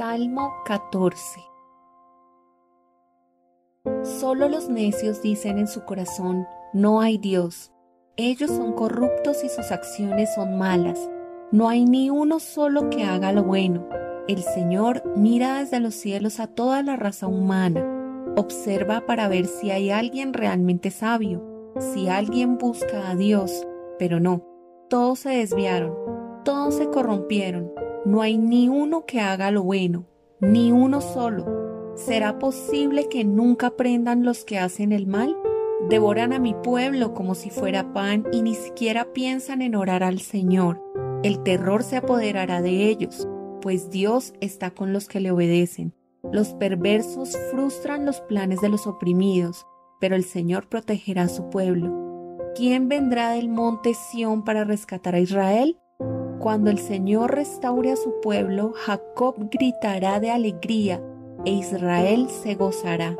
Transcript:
Salmo 14 Solo los necios dicen en su corazón, no hay Dios. Ellos son corruptos y sus acciones son malas. No hay ni uno solo que haga lo bueno. El Señor mira desde los cielos a toda la raza humana. Observa para ver si hay alguien realmente sabio, si alguien busca a Dios. Pero no, todos se desviaron, todos se corrompieron no hay ni uno que haga lo bueno, ni uno solo. ¿Será posible que nunca aprendan los que hacen el mal? Devoran a mi pueblo como si fuera pan y ni siquiera piensan en orar al Señor. El terror se apoderará de ellos, pues Dios está con los que le obedecen. Los perversos frustran los planes de los oprimidos, pero el Señor protegerá a su pueblo. ¿Quién vendrá del monte Sión para rescatar a Israel? Cuando el Señor restaure a su pueblo, Jacob gritará de alegría e Israel se gozará.